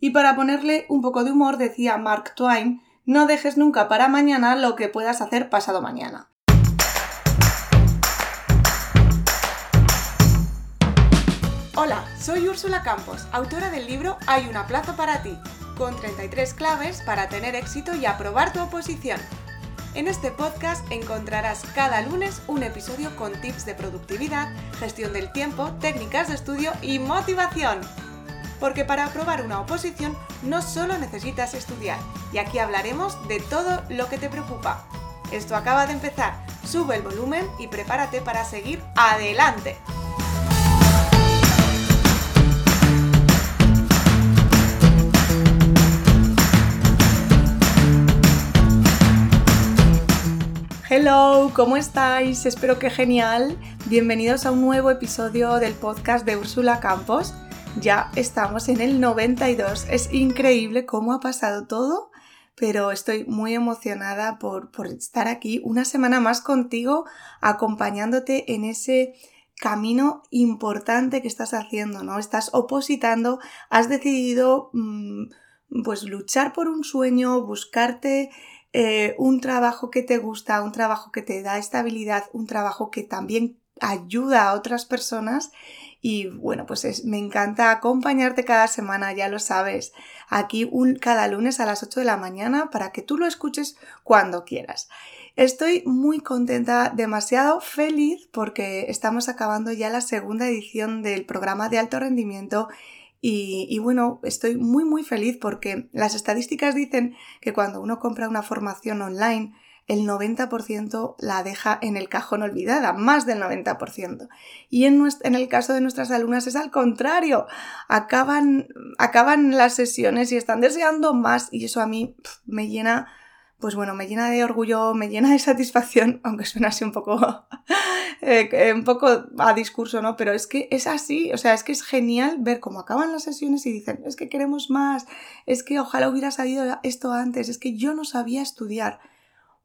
Y para ponerle un poco de humor decía Mark Twain, no dejes nunca para mañana lo que puedas hacer pasado mañana. Hola, soy Úrsula Campos, autora del libro Hay una plaza para ti, con 33 claves para tener éxito y aprobar tu oposición. En este podcast encontrarás cada lunes un episodio con tips de productividad, gestión del tiempo, técnicas de estudio y motivación. Porque para aprobar una oposición no solo necesitas estudiar, y aquí hablaremos de todo lo que te preocupa. Esto acaba de empezar, sube el volumen y prepárate para seguir adelante. Hello, ¿cómo estáis? Espero que genial. Bienvenidos a un nuevo episodio del podcast de Úrsula Campos. Ya estamos en el 92. Es increíble cómo ha pasado todo, pero estoy muy emocionada por, estar aquí una semana más contigo, acompañándote en ese camino importante que estás haciendo, ¿no? Estás opositando, has decidido mm, pues luchar por un sueño, buscarte eh, un trabajo que te gusta, un trabajo que te da estabilidad, un trabajo que también ayuda a otras personas y bueno, pues me encanta acompañarte cada semana, ya lo sabes, aquí un, cada lunes a las 8 de la mañana para que tú lo escuches cuando quieras. Estoy muy contenta, demasiado feliz porque estamos acabando ya la segunda edición del programa de alto rendimiento y, bueno, estoy muy muy feliz porque las estadísticas dicen que cuando uno compra una formación online, el 90% la deja en el cajón olvidada, más del 90%. Y en, el caso de nuestras alumnas es al contrario, acaban, acaban las sesiones y están deseando más y eso a mí me llena pues bueno, me llena de orgullo, me llena de satisfacción, aunque suena así un poco, eh, un poco a discurso, ¿no? Pero es que es así, o sea, es que es genial ver cómo acaban las sesiones y dicen, es que queremos más, es que ojalá hubiera sabido esto antes, es que yo no sabía estudiar.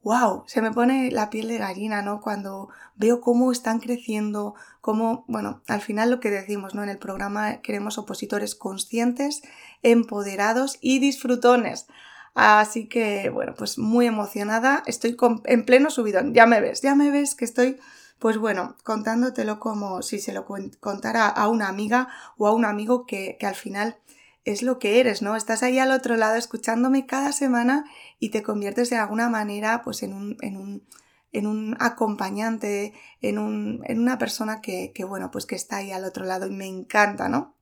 ¡Wow! Se me pone la piel de gallina, ¿no? Cuando veo cómo están creciendo, cómo, bueno, al final lo que decimos, ¿no? En el programa queremos opositores conscientes, empoderados y disfrutones. Así que, bueno, pues muy emocionada, estoy en pleno subidón, ya me ves, ya me ves que estoy, pues bueno, contándotelo como si se lo contara a una amiga o a un amigo que, que al final es lo que eres, ¿no? Estás ahí al otro lado escuchándome cada semana y te conviertes de alguna manera pues en un, en un, en un acompañante, en, un, en una persona que, que, bueno, pues que está ahí al otro lado y me encanta, ¿no?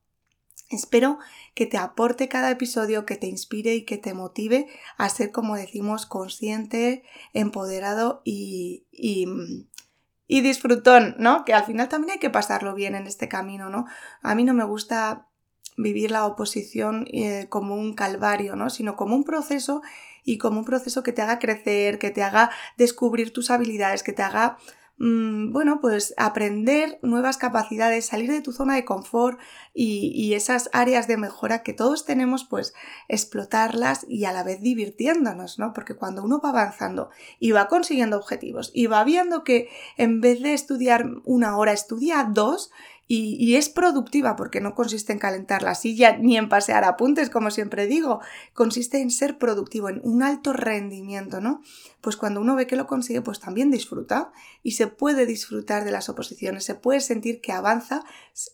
Espero que te aporte cada episodio, que te inspire y que te motive a ser, como decimos, consciente, empoderado y, y, y disfrutón, ¿no? Que al final también hay que pasarlo bien en este camino, ¿no? A mí no me gusta vivir la oposición eh, como un calvario, ¿no? Sino como un proceso y como un proceso que te haga crecer, que te haga descubrir tus habilidades, que te haga Mm, bueno, pues aprender nuevas capacidades, salir de tu zona de confort y, esas áreas de mejora que todos tenemos, pues explotarlas y a la vez divirtiéndonos, ¿no? Porque cuando uno va avanzando y va consiguiendo objetivos y va viendo que en vez de estudiar una hora, estudia dos, y, es productiva porque no consiste en calentar la silla ni en pasear apuntes, como siempre digo, consiste en ser productivo, en un alto rendimiento, ¿no? Pues cuando uno ve que lo consigue, pues también disfruta y se puede disfrutar de las oposiciones, se puede sentir que avanza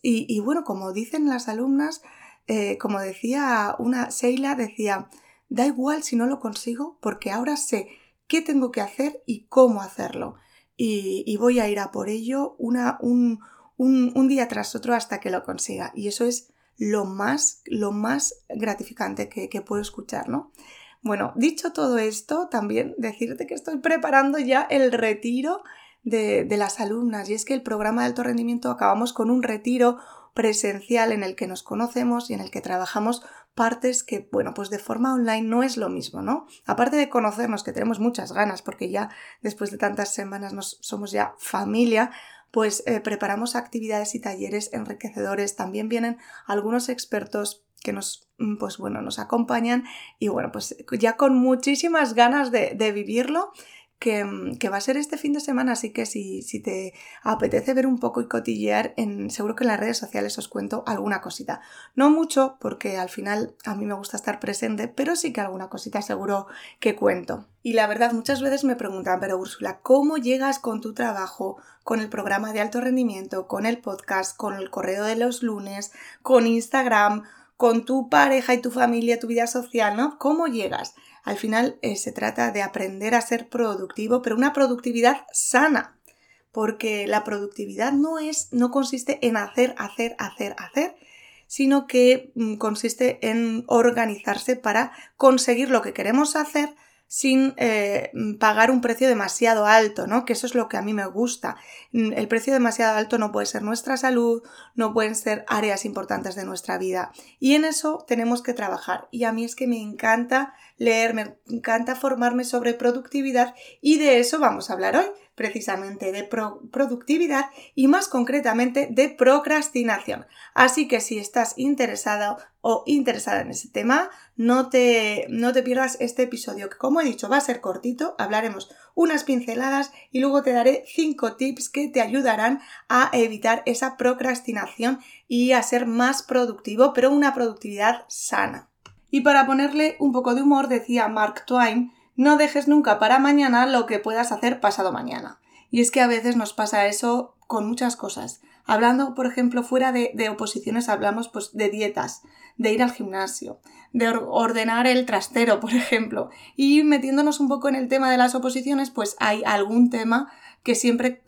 y, bueno, como dicen las alumnas, eh, como decía una Sheila, decía, da igual si no lo consigo porque ahora sé qué tengo que hacer y cómo hacerlo. Y, voy a ir a por ello una, un, un, día tras otro hasta que lo consiga. Y eso es lo más, lo más gratificante que, puedo escuchar, ¿no? Bueno, dicho todo esto, también decirte que estoy preparando ya el retiro de, de, las alumnas y es que el programa de alto rendimiento acabamos con un retiro presencial en el que nos conocemos y en el que trabajamos partes que, bueno, pues de forma online no es lo mismo, ¿no? Aparte de conocernos, que tenemos muchas ganas, porque ya después de tantas semanas nos, somos ya familia, pues eh, preparamos actividades y talleres enriquecedores. También vienen algunos expertos que nos, mm, pues bueno, nos acompañan y bueno, pues ya con muchísimas ganas de, vivirlo Mm, que, va a ser este fin de semana, así que si, te apetece ver un poco y cotillear, en, seguro que en las redes sociales os cuento alguna cosita. No mucho, porque al final a mí me gusta estar presente, pero sí que alguna cosita seguro que cuento. Y la verdad, muchas veces me preguntan, pero Úrsula, ¿cómo llegas con tu trabajo, con el programa de alto rendimiento, con el podcast, con el correo de los lunes, con Instagram, con tu pareja y tu familia, tu vida social, ¿no? ¿Cómo llegas? Al final eh, se trata de aprender a ser productivo, pero una productividad sana, porque la productividad no es, no consiste en hacer, hacer, hacer, hacer, sino que mm, consiste en organizarse para conseguir lo que queremos hacer sin eh, pagar un precio demasiado alto, ¿no? Que eso es lo que a mí me gusta. Mm, el precio demasiado alto no puede ser nuestra salud, no pueden ser áreas importantes de nuestra vida. Y en eso tenemos que trabajar. Y a mí es que me encanta leer, me encanta formarme sobre productividad y de eso vamos a hablar hoy precisamente de productividad y más concretamente de procrastinación. Así que si estás interesado o interesada en ese tema, no te, no te pierdas este episodio que como he dicho va a ser cortito, hablaremos unas pinceladas y luego te daré cinco tips que te ayudarán a evitar esa procrastinación y a ser más productivo, pero una productividad sana. Y para ponerle un poco de humor decía Mark Twain no dejes nunca para mañana lo que puedas hacer pasado mañana. Y es que a veces nos pasa eso con muchas cosas. Hablando, por ejemplo, fuera de, oposiciones, hablamos pues de dietas, de ir al gimnasio, de ordenar el trastero, por ejemplo. Y metiéndonos un poco en el tema de las oposiciones, pues hay algún tema que siempre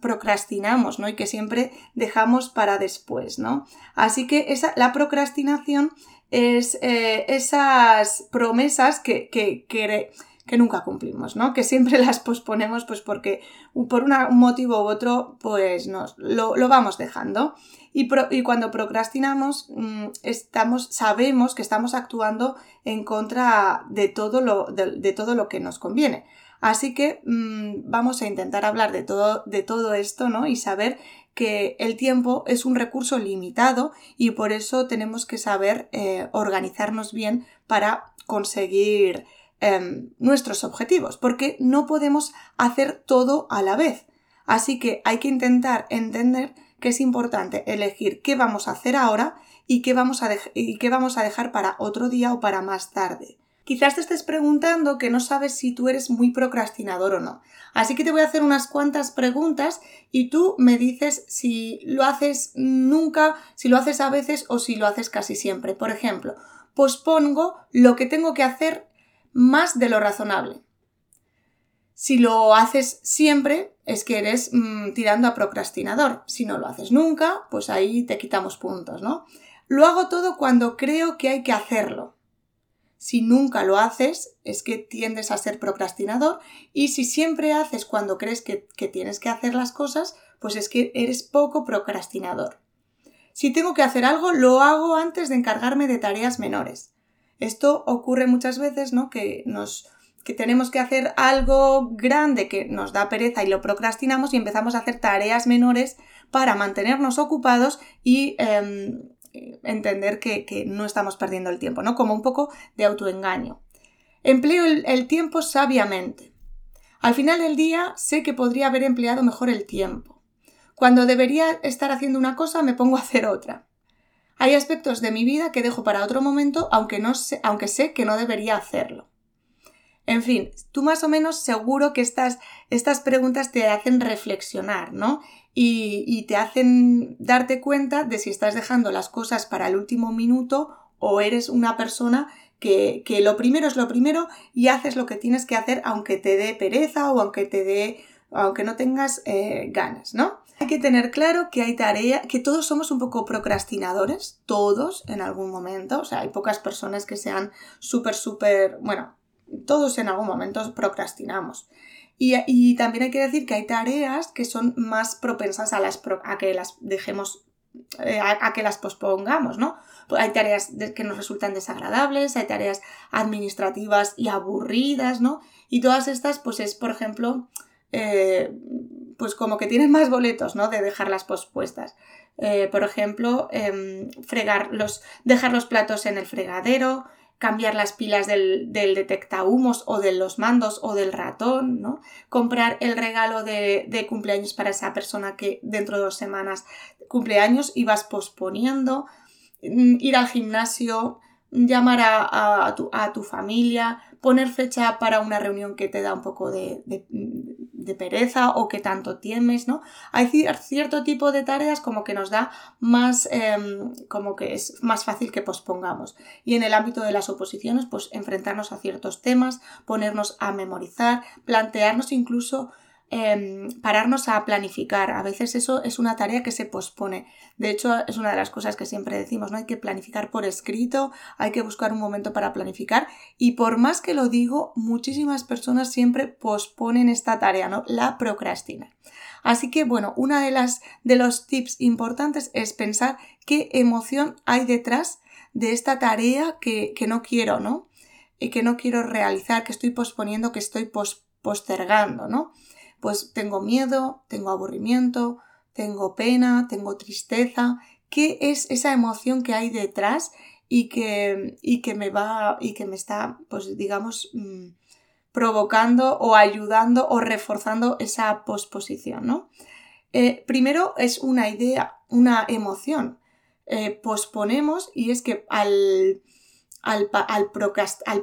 procrastinamos, ¿no? Y que siempre dejamos para después, ¿no? Así que esa, la procrastinación es eh, esas promesas que, que, que, nunca cumplimos, ¿no? Que siempre las posponemos pues porque por un motivo u otro pues nos, lo, vamos dejando. Y, y cuando procrastinamos mm, estamos, sabemos que estamos actuando en contra de todo lo, de, todo lo que nos conviene. Así que mm, vamos a intentar hablar de todo, de todo esto, ¿no? Y saber que el tiempo es un recurso limitado y por eso tenemos que saber eh, organizarnos bien para conseguir em, nuestros objetivos, porque no podemos hacer todo a la vez. Así que hay que intentar entender que es importante elegir qué vamos a hacer ahora y qué vamos a, y qué vamos a dejar para otro día o para más tarde. Quizás te estés preguntando que no sabes si tú eres muy procrastinador o no. Así que te voy a hacer unas cuantas preguntas y tú me dices si lo haces nunca, si lo haces a veces o si lo haces casi siempre. Por ejemplo, pospongo lo que tengo que hacer más de lo razonable. Si lo haces siempre, es que eres mm, tirando a procrastinador. Si no lo haces nunca, pues ahí te quitamos puntos, ¿no? Lo hago todo cuando creo que hay que hacerlo. Si nunca lo haces, es que tiendes a ser procrastinador y si siempre haces cuando crees que, tienes que hacer las cosas, pues es que eres poco procrastinador. Si tengo que hacer algo, lo hago antes de encargarme de tareas menores. Esto ocurre muchas veces, ¿no? Que nos que tenemos que hacer algo grande que nos da pereza y lo procrastinamos y empezamos a hacer tareas menores para mantenernos ocupados y em, entender que, no estamos perdiendo el tiempo, ¿no? Como un poco de autoengaño. Empleo el, tiempo sabiamente. Al final del día sé que podría haber empleado mejor el tiempo. Cuando debería estar haciendo una cosa me pongo a hacer otra. Hay aspectos de mi vida que dejo para otro momento aunque, no sé, aunque sé que no debería hacerlo. En fin, tú más o menos seguro que estas, estas preguntas te hacen reflexionar, ¿no? Y, te hacen darte cuenta de si estás dejando las cosas para el último minuto o eres una persona que, lo primero es lo primero y haces lo que tienes que hacer aunque te dé pereza o aunque te dé, aunque no tengas eh, ganas, ¿no? Hay que tener claro que hay tarea, que todos somos un poco procrastinadores, todos en algún momento, o sea, hay pocas personas que sean súper, súper, bueno, todos en algún momento procrastinamos. Y, también hay que decir que hay tareas que son más propensas a, las, a que las dejemos, eh, a, que las pospongamos, ¿no? Pues hay tareas que nos resultan desagradables, hay tareas administrativas y aburridas, ¿no? Y todas estas, pues es, por ejemplo, eh, pues como que tienen más boletos, ¿no? De dejarlas pospuestas. Eh, por ejemplo, em, fregar los, dejar los platos en el fregadero, cambiar las pilas del, del detectahumos o de los mandos o del ratón, ¿no? Comprar el regalo de, de, cumpleaños para esa persona que dentro de dos semanas cumpleaños y vas posponiendo, mm, ir al gimnasio, llamar a, tu, a, tu, familia, poner fecha para una reunión que te da un poco de, de, pereza o que tanto tienes, ¿no? Hay cierto tipo de tareas como que nos da más, em, como que es más fácil que pospongamos. Y en el ámbito de las oposiciones, pues enfrentarnos a ciertos temas, ponernos a memorizar, plantearnos incluso Em, pararnos a planificar. A veces eso es una tarea que se pospone. De hecho, es una de las cosas que siempre decimos, ¿no? Hay que planificar por escrito, hay que buscar un momento para planificar y por más que lo digo, muchísimas personas siempre posponen esta tarea, ¿no? La procrastinan. Así que, bueno, una de las de los tips importantes es pensar qué emoción hay detrás de esta tarea que, no quiero, ¿no? Y que no quiero realizar, que estoy posponiendo, que estoy postergando, ¿no? Pues tengo miedo, tengo aburrimiento, tengo pena, tengo tristeza. ¿Qué es esa emoción que hay detrás y que, y que me va y que me está, pues digamos, mm, provocando o ayudando o reforzando esa posposición, ¿no? Eh, primero es una idea, una emoción. Eh, posponemos y es que al, al,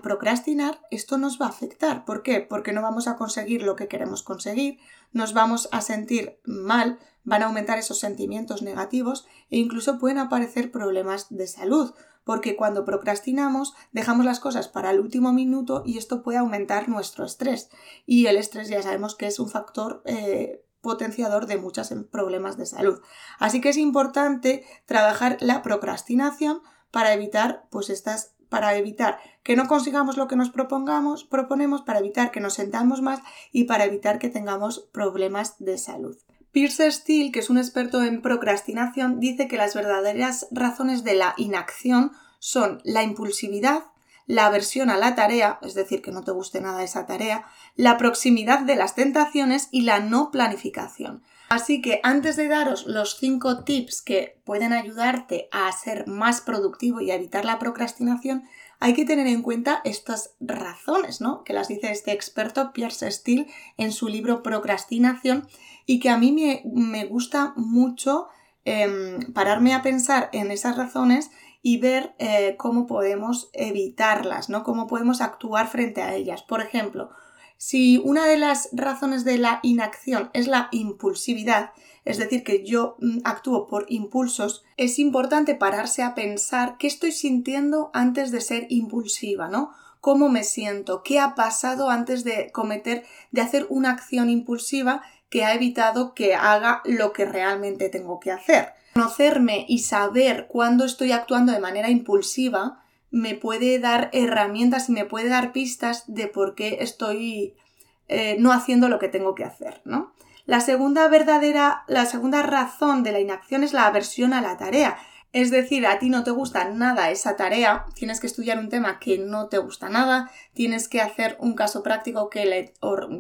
procrastinar, esto nos va a afectar. ¿Por qué? Porque no vamos a conseguir lo que queremos conseguir, nos vamos a sentir mal, van a aumentar esos sentimientos negativos e incluso pueden aparecer problemas de salud, porque cuando procrastinamos dejamos las cosas para el último minuto y esto puede aumentar nuestro estrés. Y el estrés ya sabemos que es un factor eh, potenciador de muchos problemas de salud. Así que es importante trabajar la procrastinación para evitar pues estas para evitar que no consigamos lo que nos propongamos, proponemos, para evitar que nos sentamos más y para evitar que tengamos problemas de salud. Pierce Steele, que es un experto en procrastinación, dice que las verdaderas razones de la inacción son la impulsividad, la aversión a la tarea, es decir, que no te guste nada esa tarea, la proximidad de las tentaciones y la no planificación. Así que antes de daros los cinco tips que pueden ayudarte a ser más productivo y a evitar la procrastinación, hay que tener en cuenta estas razones, ¿no? Que las dice este experto Pierce Steele en su libro Procrastinación y que a mí me, gusta mucho em, pararme a pensar en esas razones y ver eh, cómo podemos evitarlas, ¿no? Cómo podemos actuar frente a ellas. Por ejemplo, si una de las razones de la inacción es la impulsividad, es decir, que yo mm, actúo por impulsos, es importante pararse a pensar qué estoy sintiendo antes de ser impulsiva, ¿no? ¿Cómo me siento? ¿Qué ha pasado antes de cometer, de hacer una acción impulsiva que ha evitado que haga lo que realmente tengo que hacer? Conocerme y saber cuándo estoy actuando de manera impulsiva me puede dar herramientas y me puede dar pistas de por qué estoy eh, no haciendo lo que tengo que hacer, ¿no? La segunda verdadera, la segunda razón de la inacción es la aversión a la tarea. Es decir, a ti no te gusta nada esa tarea, tienes que estudiar un tema que no te gusta nada, tienes que hacer un caso práctico que, le,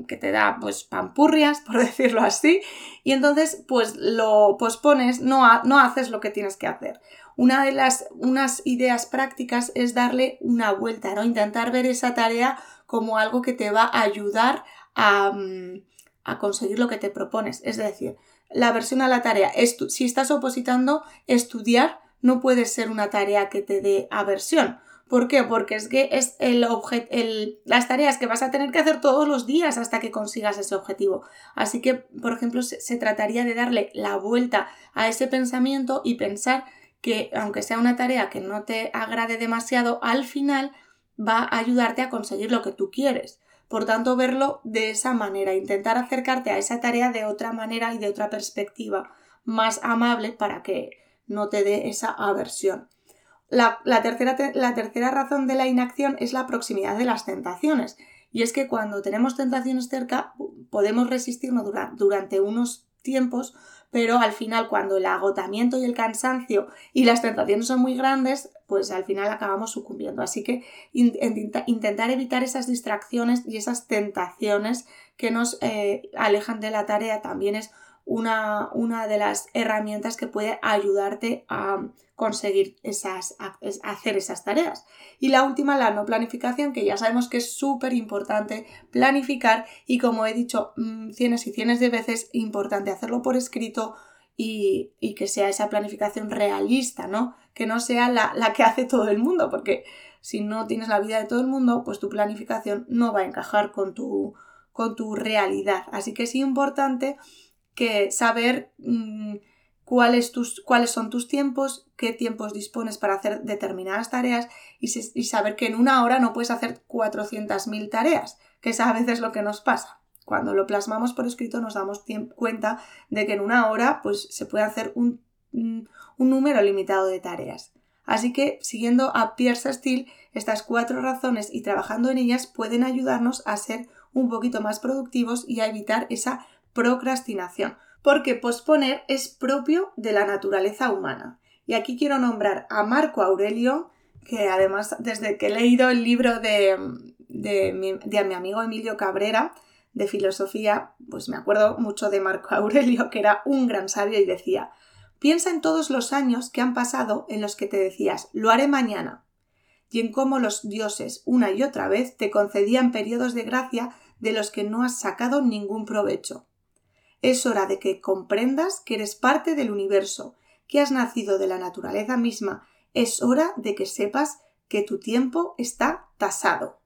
que te da pues pampurrias, por decirlo así, y entonces pues lo pospones, no, no haces lo que tienes que hacer. Una de las unas ideas prácticas es darle una vuelta, ¿no? Intentar ver esa tarea como algo que te va a ayudar a, mm, a conseguir lo que te propones. Es decir, la versión a la tarea. Si estás opositando, estudiar no puede ser una tarea que te dé aversión. ¿Por qué? Porque es que es el el, las tareas que vas a tener que hacer todos los días hasta que consigas ese objetivo. Así que, por ejemplo, se trataría de darle la vuelta a ese pensamiento y pensar que aunque sea una tarea que no te agrade demasiado, al final va a ayudarte a conseguir lo que tú quieres. Por tanto, verlo de esa manera, intentar acercarte a esa tarea de otra manera y de otra perspectiva más amable para que no te dé esa aversión. La, tercera, la tercera razón de la inacción es la proximidad de las tentaciones. Y es que cuando tenemos tentaciones cerca podemos resistirnos durante unos tiempos, pero al final cuando el agotamiento y el cansancio y las tentaciones son muy grandes, pues al final acabamos sucumbiendo. Así que intentar evitar esas distracciones y esas tentaciones que nos eh, alejan de la tarea también es una, una de las herramientas que puede ayudarte a conseguir esas, hacer esas tareas. Y la última, la no planificación, que ya sabemos que es súper importante planificar y como he dicho mm, cienes y cienes de veces, importante hacerlo por escrito y, que sea esa planificación realista, ¿no? Que no sea la, la que hace todo el mundo, porque si no tienes la vida de todo el mundo, pues tu planificación no va a encajar con tu, con tu realidad. Así que es importante que saber mm, cuáles, tus, cuáles son tus tiempos, qué tiempos dispones para hacer determinadas tareas y, saber que en una hora no puedes hacer 400.000 tareas, que es a veces lo que nos pasa. Cuando lo plasmamos por escrito nos damos cuenta de que en una hora pues, se puede hacer un, un número limitado de tareas. Así que, siguiendo a Pierce Steele, estas cuatro razones y trabajando en ellas pueden ayudarnos a ser un poquito más productivos y a evitar esa procrastinación, porque posponer es propio de la naturaleza humana. Y aquí quiero nombrar a Marco Aurelio, que además desde que he leído el libro de, de, de mi amigo Emilio Cabrera, de filosofía, pues me acuerdo mucho de Marco Aurelio, que era un gran sabio y decía, piensa en todos los años que han pasado en los que te decías, lo haré mañana, y en cómo los dioses una y otra vez te concedían periodos de gracia de los que no has sacado ningún provecho. Es hora de que comprendas que eres parte del universo, que has nacido de la naturaleza misma. Es hora de que sepas que tu tiempo está tasado.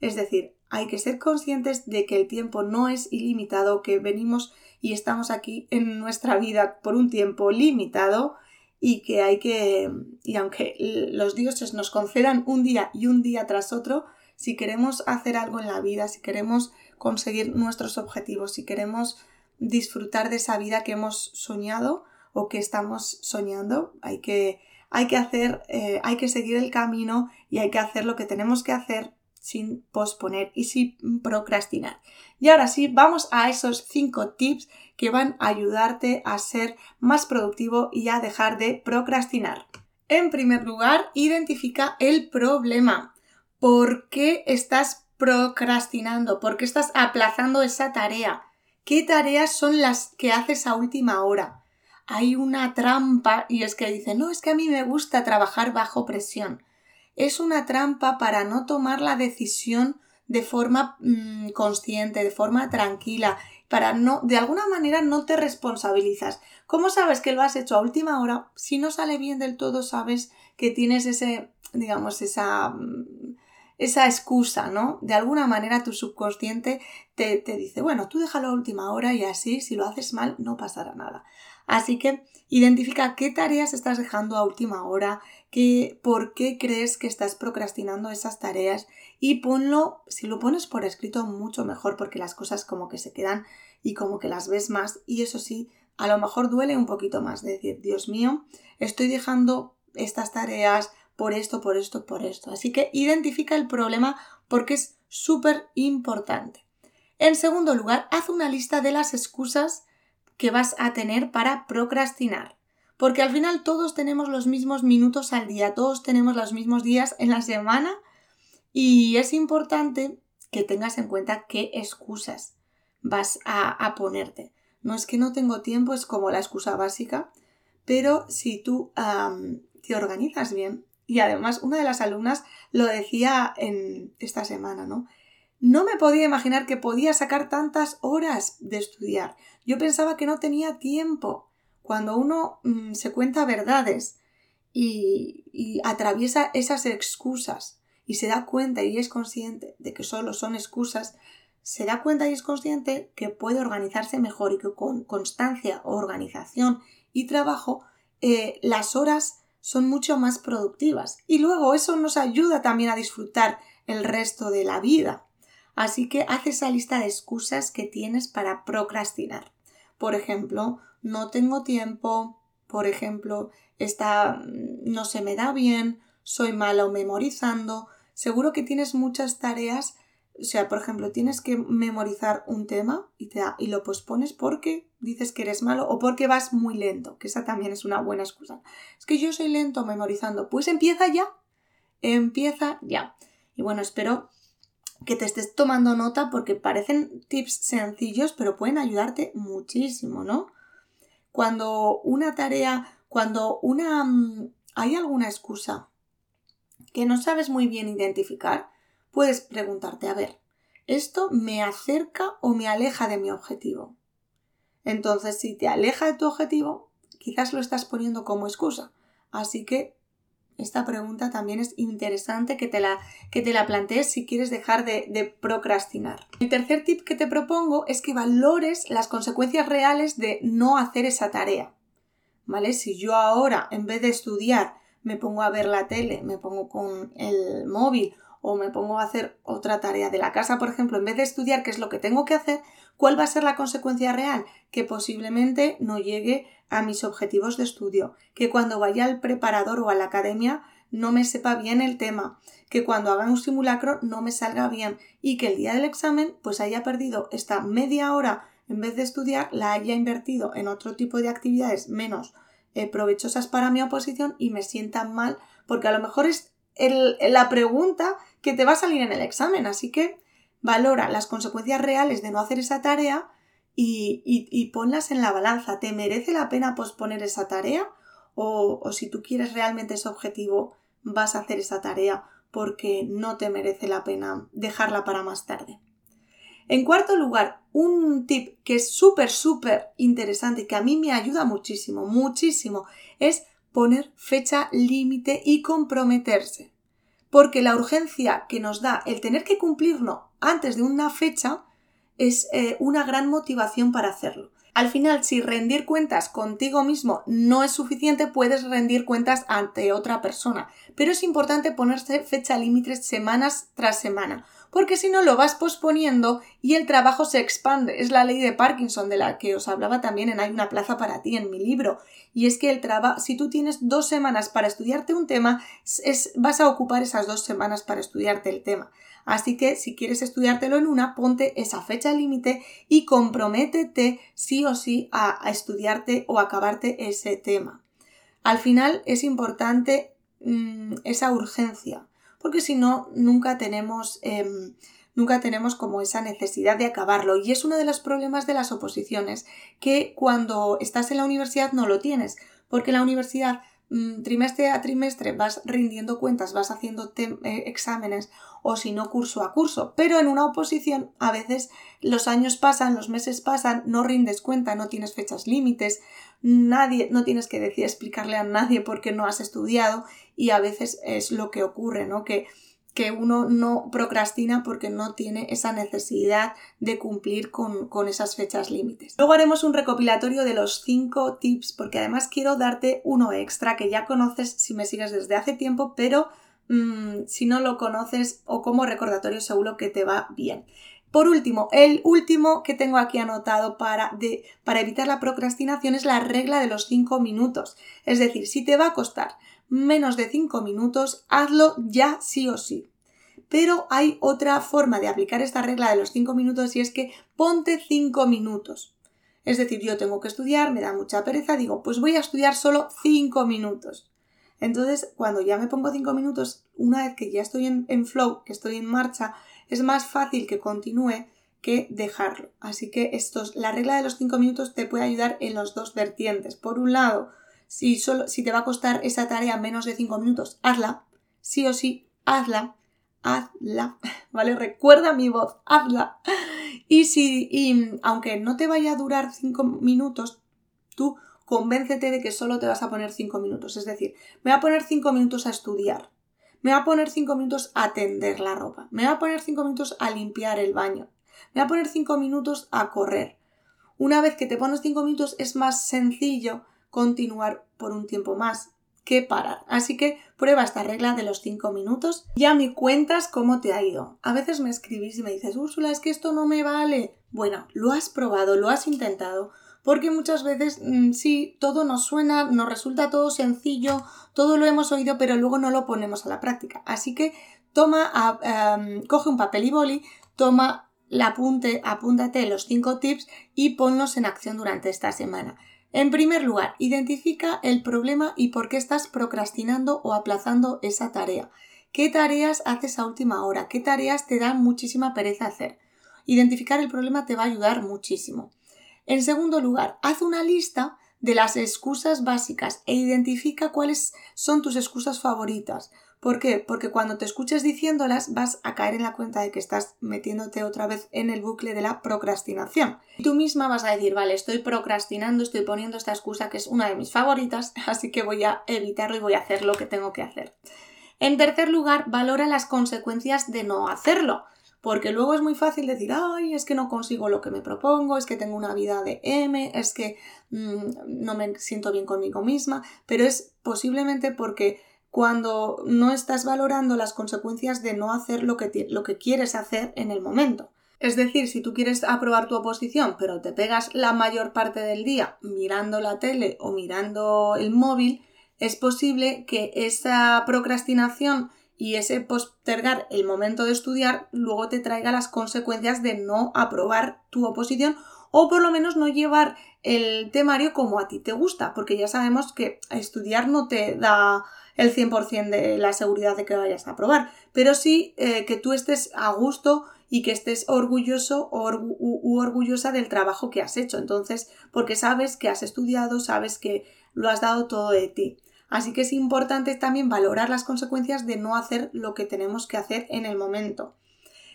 Es decir, hay que ser conscientes de que el tiempo no es ilimitado, que venimos y estamos aquí en nuestra vida por un tiempo limitado y que hay que, y aunque los dioses nos concedan un día y un día tras otro, si queremos hacer algo en la vida, si queremos conseguir nuestros objetivos, si queremos disfrutar de esa vida que hemos soñado o que estamos soñando, hay que, hay que hacer, eh, hay que seguir el camino y hay que hacer lo que tenemos que hacer sin posponer y sin procrastinar. Y ahora sí, vamos a esos cinco tips que van a ayudarte a ser más productivo y a dejar de procrastinar. En primer lugar, identifica el problema. ¿Por qué estás procrastinando? ¿Por qué estás aplazando esa tarea? ¿Qué tareas son las que haces a última hora? Hay una trampa y es que dice, no, es que a mí me gusta trabajar bajo presión. Es una trampa para no tomar la decisión de forma mm, consciente, de forma tranquila, para no, de alguna manera no te responsabilizas. ¿Cómo sabes que lo has hecho a última hora? Si no sale bien del todo, sabes que tienes ese, digamos, esa mm, esa excusa, ¿no? De alguna manera tu subconsciente te, te, dice, bueno, tú déjalo a última hora y así, si lo haces mal, no pasará nada. Así que identifica qué tareas estás dejando a última hora, qué, por qué crees que estás procrastinando esas tareas y ponlo, si lo pones por escrito, mucho mejor porque las cosas como que se quedan y como que las ves más y eso sí, a lo mejor duele un poquito más decir, Dios mío, estoy dejando estas tareas por esto, por esto, por esto. Así que identifica el problema porque es súper importante. En segundo lugar, haz una lista de las excusas que vas a tener para procrastinar. Porque al final todos tenemos los mismos minutos al día, todos tenemos los mismos días en la semana y es importante que tengas en cuenta qué excusas vas a, ponerte. No es que no tengo tiempo, es como la excusa básica, pero si tú te organizas bien, y además, una de las alumnas lo decía en esta semana, ¿no? No me podía imaginar que podía sacar tantas horas de estudiar. Yo pensaba que no tenía tiempo. Cuando uno mm, se cuenta verdades y, atraviesa esas excusas y se da cuenta y es consciente de que solo son excusas, se da cuenta y es consciente que puede organizarse mejor y que con constancia, organización y trabajo eh, las horas son mucho más productivas. Y luego eso nos ayuda también a disfrutar el resto de la vida. Así que haz esa lista de excusas que tienes para procrastinar. Por ejemplo, no tengo tiempo, por ejemplo, esta no se me da bien, soy malo memorizando. Seguro que tienes muchas tareas o sea, por ejemplo, tienes que memorizar un tema y, te y lo pospones porque dices que eres malo o porque vas muy lento, que esa también es una buena excusa. Es que yo soy lento memorizando. Pues empieza ya. Empieza ya. Y bueno, espero que te estés tomando nota porque parecen tips sencillos, pero pueden ayudarte muchísimo, ¿no? Cuando una tarea, cuando una mm, hay alguna excusa que no sabes muy bien identificar, puedes preguntarte, a ver, ¿esto me acerca o me aleja de mi objetivo? Entonces, si te aleja de tu objetivo, quizás lo estás poniendo como excusa. Así que esta pregunta también es interesante que te la, que te la plantees si quieres dejar de, de, procrastinar. El tercer tip que te propongo es que valores las consecuencias reales de no hacer esa tarea. ¿Vale? Si yo ahora, en vez de estudiar, me pongo a ver la tele, me pongo con el móvil o me pongo a hacer otra tarea de la casa, por ejemplo, en vez de estudiar qué es lo que tengo que hacer, ¿cuál va a ser la consecuencia real? Que posiblemente no llegue a mis objetivos de estudio, que cuando vaya al preparador o a la academia no me sepa bien el tema, que cuando haga un simulacro no me salga bien y que el día del examen pues haya perdido esta media hora en vez de estudiar la haya invertido en otro tipo de actividades menos eh, provechosas para mi oposición y me sienta mal porque a lo mejor es la pregunta que te va a salir en el examen. Así que valora las consecuencias reales de no hacer esa tarea y, y, ponlas en la balanza. ¿Te merece la pena posponer esa tarea? O, o si tú quieres realmente ese objetivo, vas a hacer esa tarea porque no te merece la pena dejarla para más tarde. En cuarto lugar, un tip que es súper, súper interesante, que a mí me ayuda muchísimo, muchísimo, es poner fecha límite y comprometerse. Porque la urgencia que nos da el tener que cumplirlo antes de una fecha es eh, una gran motivación para hacerlo. Al final, si rendir cuentas contigo mismo no es suficiente, puedes rendir cuentas ante otra persona. Pero es importante ponerse fecha límite semanas tras semana porque si no lo vas posponiendo y el trabajo se expande. Es la ley de Parkinson de la que os hablaba también en Hay una plaza para ti en mi libro. Y es que el trabajo, si tú tienes dos semanas para estudiarte un tema, es, vas a ocupar esas dos semanas para estudiarte el tema. Así que si quieres estudiártelo en una, ponte esa fecha límite y comprométete sí o sí a, a, estudiarte o acabarte ese tema. Al final es importante mmm, esa urgencia porque si no, nunca tenemos, em, nunca tenemos como esa necesidad de acabarlo. Y es uno de los problemas de las oposiciones, que cuando estás en la universidad no lo tienes, porque en la universidad mm, trimestre a trimestre vas rindiendo cuentas, vas haciendo eh, exámenes o si no curso a curso, pero en una oposición a veces los años pasan, los meses pasan, no rindes cuenta, no tienes fechas límites, nadie, no tienes que decir, explicarle a nadie por qué no has estudiado y a veces es lo que ocurre, ¿no? Que, que uno no procrastina porque no tiene esa necesidad de cumplir con, con esas fechas límites. Luego haremos un recopilatorio de los cinco tips porque además quiero darte uno extra que ya conoces si me sigues desde hace tiempo, pero mmm, si no lo conoces o como recordatorio seguro que te va bien. Por último, el último que tengo aquí anotado para, de, para evitar la procrastinación es la regla de los 5 minutos. Es decir, si te va a costar menos de 5 minutos, hazlo ya sí o sí. Pero hay otra forma de aplicar esta regla de los 5 minutos y es que ponte 5 minutos. Es decir, yo tengo que estudiar, me da mucha pereza, digo, pues voy a estudiar solo 5 minutos. Entonces, cuando ya me pongo 5 minutos, una vez que ya estoy en, en flow, que estoy en marcha, es más fácil que continúe que dejarlo. Así que estos, la regla de los 5 minutos te puede ayudar en los dos vertientes. Por un lado, si, solo, si te va a costar esa tarea menos de 5 minutos, hazla. Sí o sí, hazla. Hazla. ¿Vale? Recuerda mi voz, hazla. Y si, y aunque no te vaya a durar 5 minutos, tú convéncete de que solo te vas a poner 5 minutos. Es decir, me voy a poner 5 minutos a estudiar me va a poner 5 minutos a tender la ropa. Me va a poner 5 minutos a limpiar el baño. Me va a poner 5 minutos a correr. Una vez que te pones 5 minutos es más sencillo continuar por un tiempo más que parar. Así que prueba esta regla de los 5 minutos. Ya me cuentas cómo te ha ido. A veces me escribís y me dices, Úrsula, es que esto no me vale. Bueno, lo has probado, lo has intentado porque muchas veces mm, sí, todo nos suena, nos resulta todo sencillo, todo lo hemos oído, pero luego no lo ponemos a la práctica. Así que toma, em, coge un papel y boli, toma el apunte, apúntate los cinco tips y ponlos en acción durante esta semana. En primer lugar, identifica el problema y por qué estás procrastinando o aplazando esa tarea. ¿Qué tareas haces a última hora? ¿Qué tareas te dan muchísima pereza hacer? Identificar el problema te va a ayudar muchísimo. En segundo lugar, haz una lista de las excusas básicas e identifica cuáles son tus excusas favoritas. ¿Por qué? Porque cuando te escuches diciéndolas vas a caer en la cuenta de que estás metiéndote otra vez en el bucle de la procrastinación. Tú misma vas a decir, vale, estoy procrastinando, estoy poniendo esta excusa que es una de mis favoritas, así que voy a evitarlo y voy a hacer lo que tengo que hacer. En tercer lugar, valora las consecuencias de no hacerlo. Porque luego es muy fácil decir, ay, es que no consigo lo que me propongo, es que tengo una vida de M, es que mm, no me siento bien conmigo misma, pero es posiblemente porque cuando no estás valorando las consecuencias de no hacer lo que, lo que quieres hacer en el momento. Es decir, si tú quieres aprobar tu oposición, pero te pegas la mayor parte del día mirando la tele o mirando el móvil, es posible que esa procrastinación y ese postergar el momento de estudiar luego te traiga las consecuencias de no aprobar tu oposición o por lo menos no llevar el temario como a ti te gusta, porque ya sabemos que estudiar no te da el 100% de la seguridad de que vayas a aprobar, pero sí eh, que tú estés a gusto y que estés orgulloso o orgullosa del trabajo que has hecho. Entonces, porque sabes que has estudiado, sabes que lo has dado todo de ti. Así que es importante también valorar las consecuencias de no hacer lo que tenemos que hacer en el momento.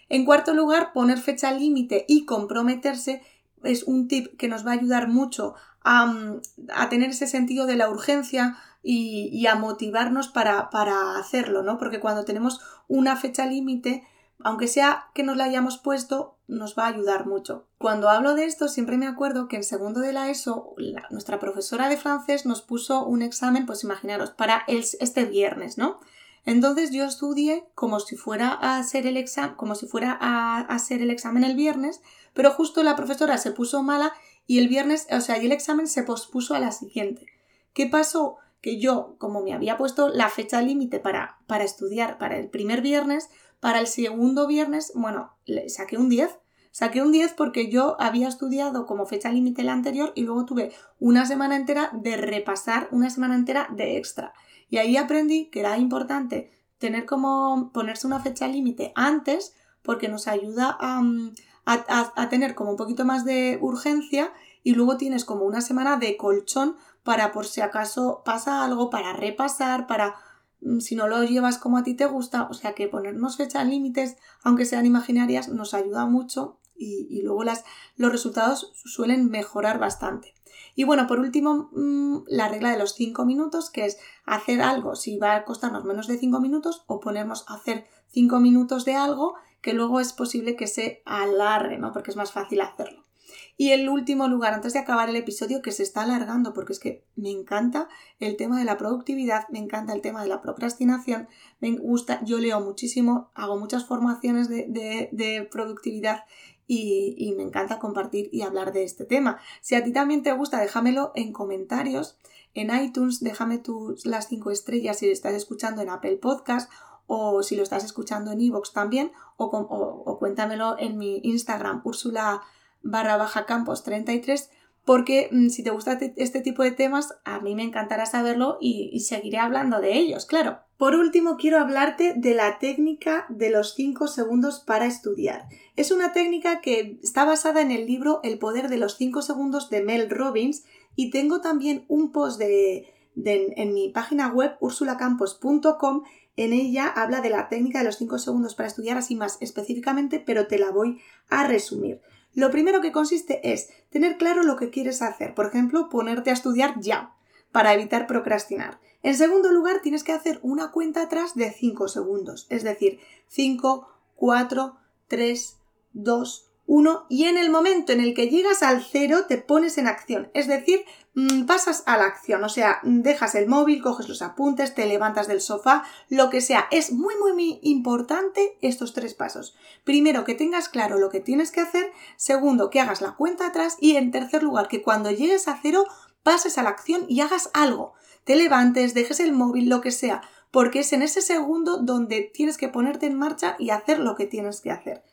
En cuarto lugar, poner fecha límite y comprometerse es un tip que nos va a ayudar mucho a, mm, tener ese sentido de la urgencia y, a motivarnos para, para, hacerlo, ¿no? Porque cuando tenemos una fecha límite, aunque sea que nos la hayamos puesto, nos va a ayudar mucho. Cuando hablo de esto, siempre me acuerdo que en segundo de la ESO, nuestra profesora de francés nos puso un examen, pues imaginaros, para este viernes, ¿no? Entonces yo estudié como si fuera a ser el examen, como si fuera a, hacer el examen el viernes, pero justo la profesora se puso mala y el viernes, o sea, y el examen se pospuso a la siguiente. ¿Qué pasó? Que yo, como me había puesto la fecha límite para, para estudiar para el primer viernes, para el segundo viernes, bueno, le saqué un 10. Saqué un 10 porque yo había estudiado como fecha límite la anterior y luego tuve una semana entera de repasar, una semana entera de extra. Y ahí aprendí que era importante tener como ponerse una fecha límite antes porque nos ayuda mm, a, a, tener como un poquito más de urgencia y luego tienes como una semana de colchón para por si acaso pasa algo, para repasar, para Mm, si no lo llevas como a ti te gusta, o sea que ponernos fechas límites, aunque sean imaginarias, nos ayuda mucho y, luego las, los resultados suelen mejorar bastante. Y bueno, por último, mm, la regla de los 5 minutos, que es hacer algo si va a costarnos menos de 5 minutos o ponernos a hacer 5 minutos de algo que luego es posible que se alargue, ¿no? Porque es más fácil hacerlo. Y el último lugar, antes de acabar el episodio, que se está alargando, porque es que me encanta el tema de la productividad, me encanta el tema de la procrastinación, me gusta, yo leo muchísimo, hago muchas formaciones de, productividad y, me encanta compartir y hablar de este tema. Si a ti también te gusta, déjamelo en comentarios. En iTunes, déjame tus, las 5 estrellas si lo estás escuchando en Apple Podcast o si lo estás escuchando en iVoox también, o, o, cuéntamelo en mi Instagram, Úrsula barra baja campos 33 porque mm, si te gusta este tipo de temas, a mí me encantará saberlo y, seguiré hablando de ellos, claro. Por último, quiero hablarte de la técnica de los 5 segundos para estudiar. Es una técnica que está basada en el libro El poder de los 5 segundos de Mel Robbins y tengo también un post de, en mi página web ursulacampos.com. En ella habla de la técnica de los 5 segundos para estudiar así más específicamente, pero te la voy a resumir. Lo primero que consiste es tener claro lo que quieres hacer, por ejemplo, ponerte a estudiar ya, para evitar procrastinar. En segundo lugar, tienes que hacer una cuenta atrás de 5 segundos, es decir, 5, 4, 3, 2, 1 y en el momento en el que llegas al cero te pones en acción, es decir, mm, pasas a la acción, o sea, dejas el móvil, coges los apuntes, te levantas del sofá, lo que sea. Es muy, muy, muy importante estos tres pasos. Primero, que tengas claro lo que tienes que hacer, segundo, que hagas la cuenta atrás y en tercer lugar, que cuando llegues a cero pases a la acción y hagas algo. Te levantes, dejes el móvil, lo que sea, porque es en ese segundo donde tienes que ponerte en marcha y hacer lo que tienes que hacer.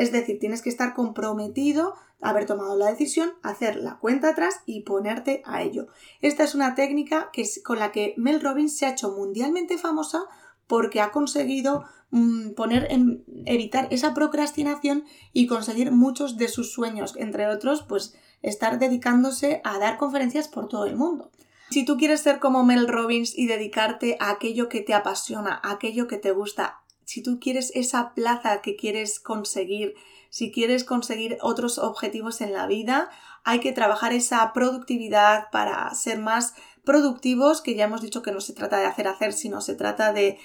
Es decir, tienes que estar comprometido, haber tomado la decisión, hacer la cuenta atrás y ponerte a ello. Esta es una técnica que con la que Mel Robbins se ha hecho mundialmente famosa porque ha conseguido mm, poner en evitar esa procrastinación y conseguir muchos de sus sueños, entre otros, pues estar dedicándose a dar conferencias por todo el mundo. Si tú quieres ser como Mel Robbins y dedicarte a aquello que te apasiona, a aquello que te gusta, si tú quieres esa plaza que quieres conseguir, si quieres conseguir otros objetivos en la vida, hay que trabajar esa productividad para ser más productivos, que ya hemos dicho que no se trata de hacer hacer, sino se trata de,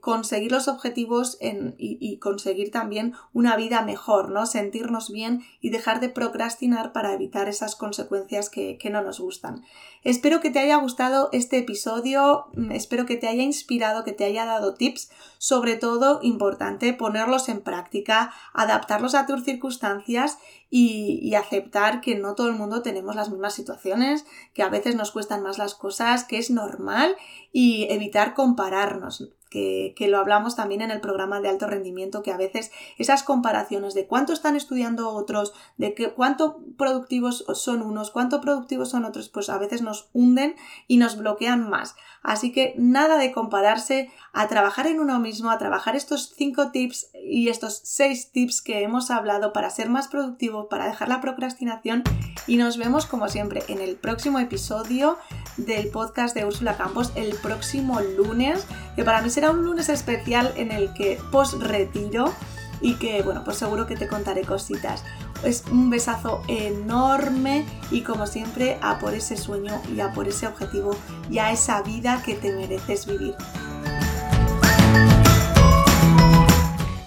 conseguir los objetivos y, conseguir también una vida mejor, ¿no? Sentirnos bien y dejar de procrastinar para evitar esas consecuencias que, que no nos gustan. Espero que te haya gustado este episodio, mm, espero que te haya inspirado, que te haya dado tips, sobre todo importante ponerlos en práctica, adaptarlos a tus circunstancias y, aceptar que no todo el mundo tenemos las mismas situaciones, que a veces nos cuestan más las cosas, que es normal y evitar compararnos que, lo hablamos también en el programa de alto rendimiento, que a veces esas comparaciones de cuánto están estudiando otros, de cuánto productivos son unos, cuánto productivos son otros, pues a veces nos hunden y nos bloquean más. Así que nada de compararse, a trabajar en uno mismo, a trabajar estos cinco tips y estos seis tips que hemos hablado para ser más productivo, para dejar la procrastinación y nos vemos como siempre en el próximo episodio del podcast de Úrsula Campos el próximo lunes, que para mí será un lunes especial en el que post retiro y que bueno, pues seguro que te contaré cositas. Es un besazo enorme y como siempre a por ese sueño y a por ese objetivo y a esa vida que te mereces vivir.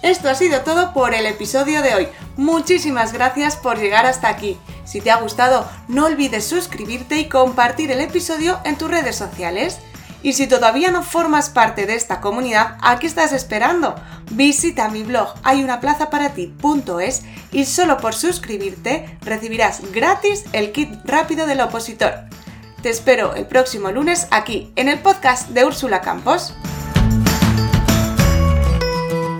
Esto ha sido todo por el episodio de hoy. Muchísimas gracias por llegar hasta aquí. Si te ha gustado, no olvides suscribirte y compartir el episodio en tus redes sociales. Y si todavía no formas parte de esta comunidad, ¿a qué estás esperando? Visita mi blog hayunaplazaparati.es y solo por suscribirte recibirás gratis el kit rápido del opositor. Te espero el próximo lunes aquí en el podcast de Úrsula Campos.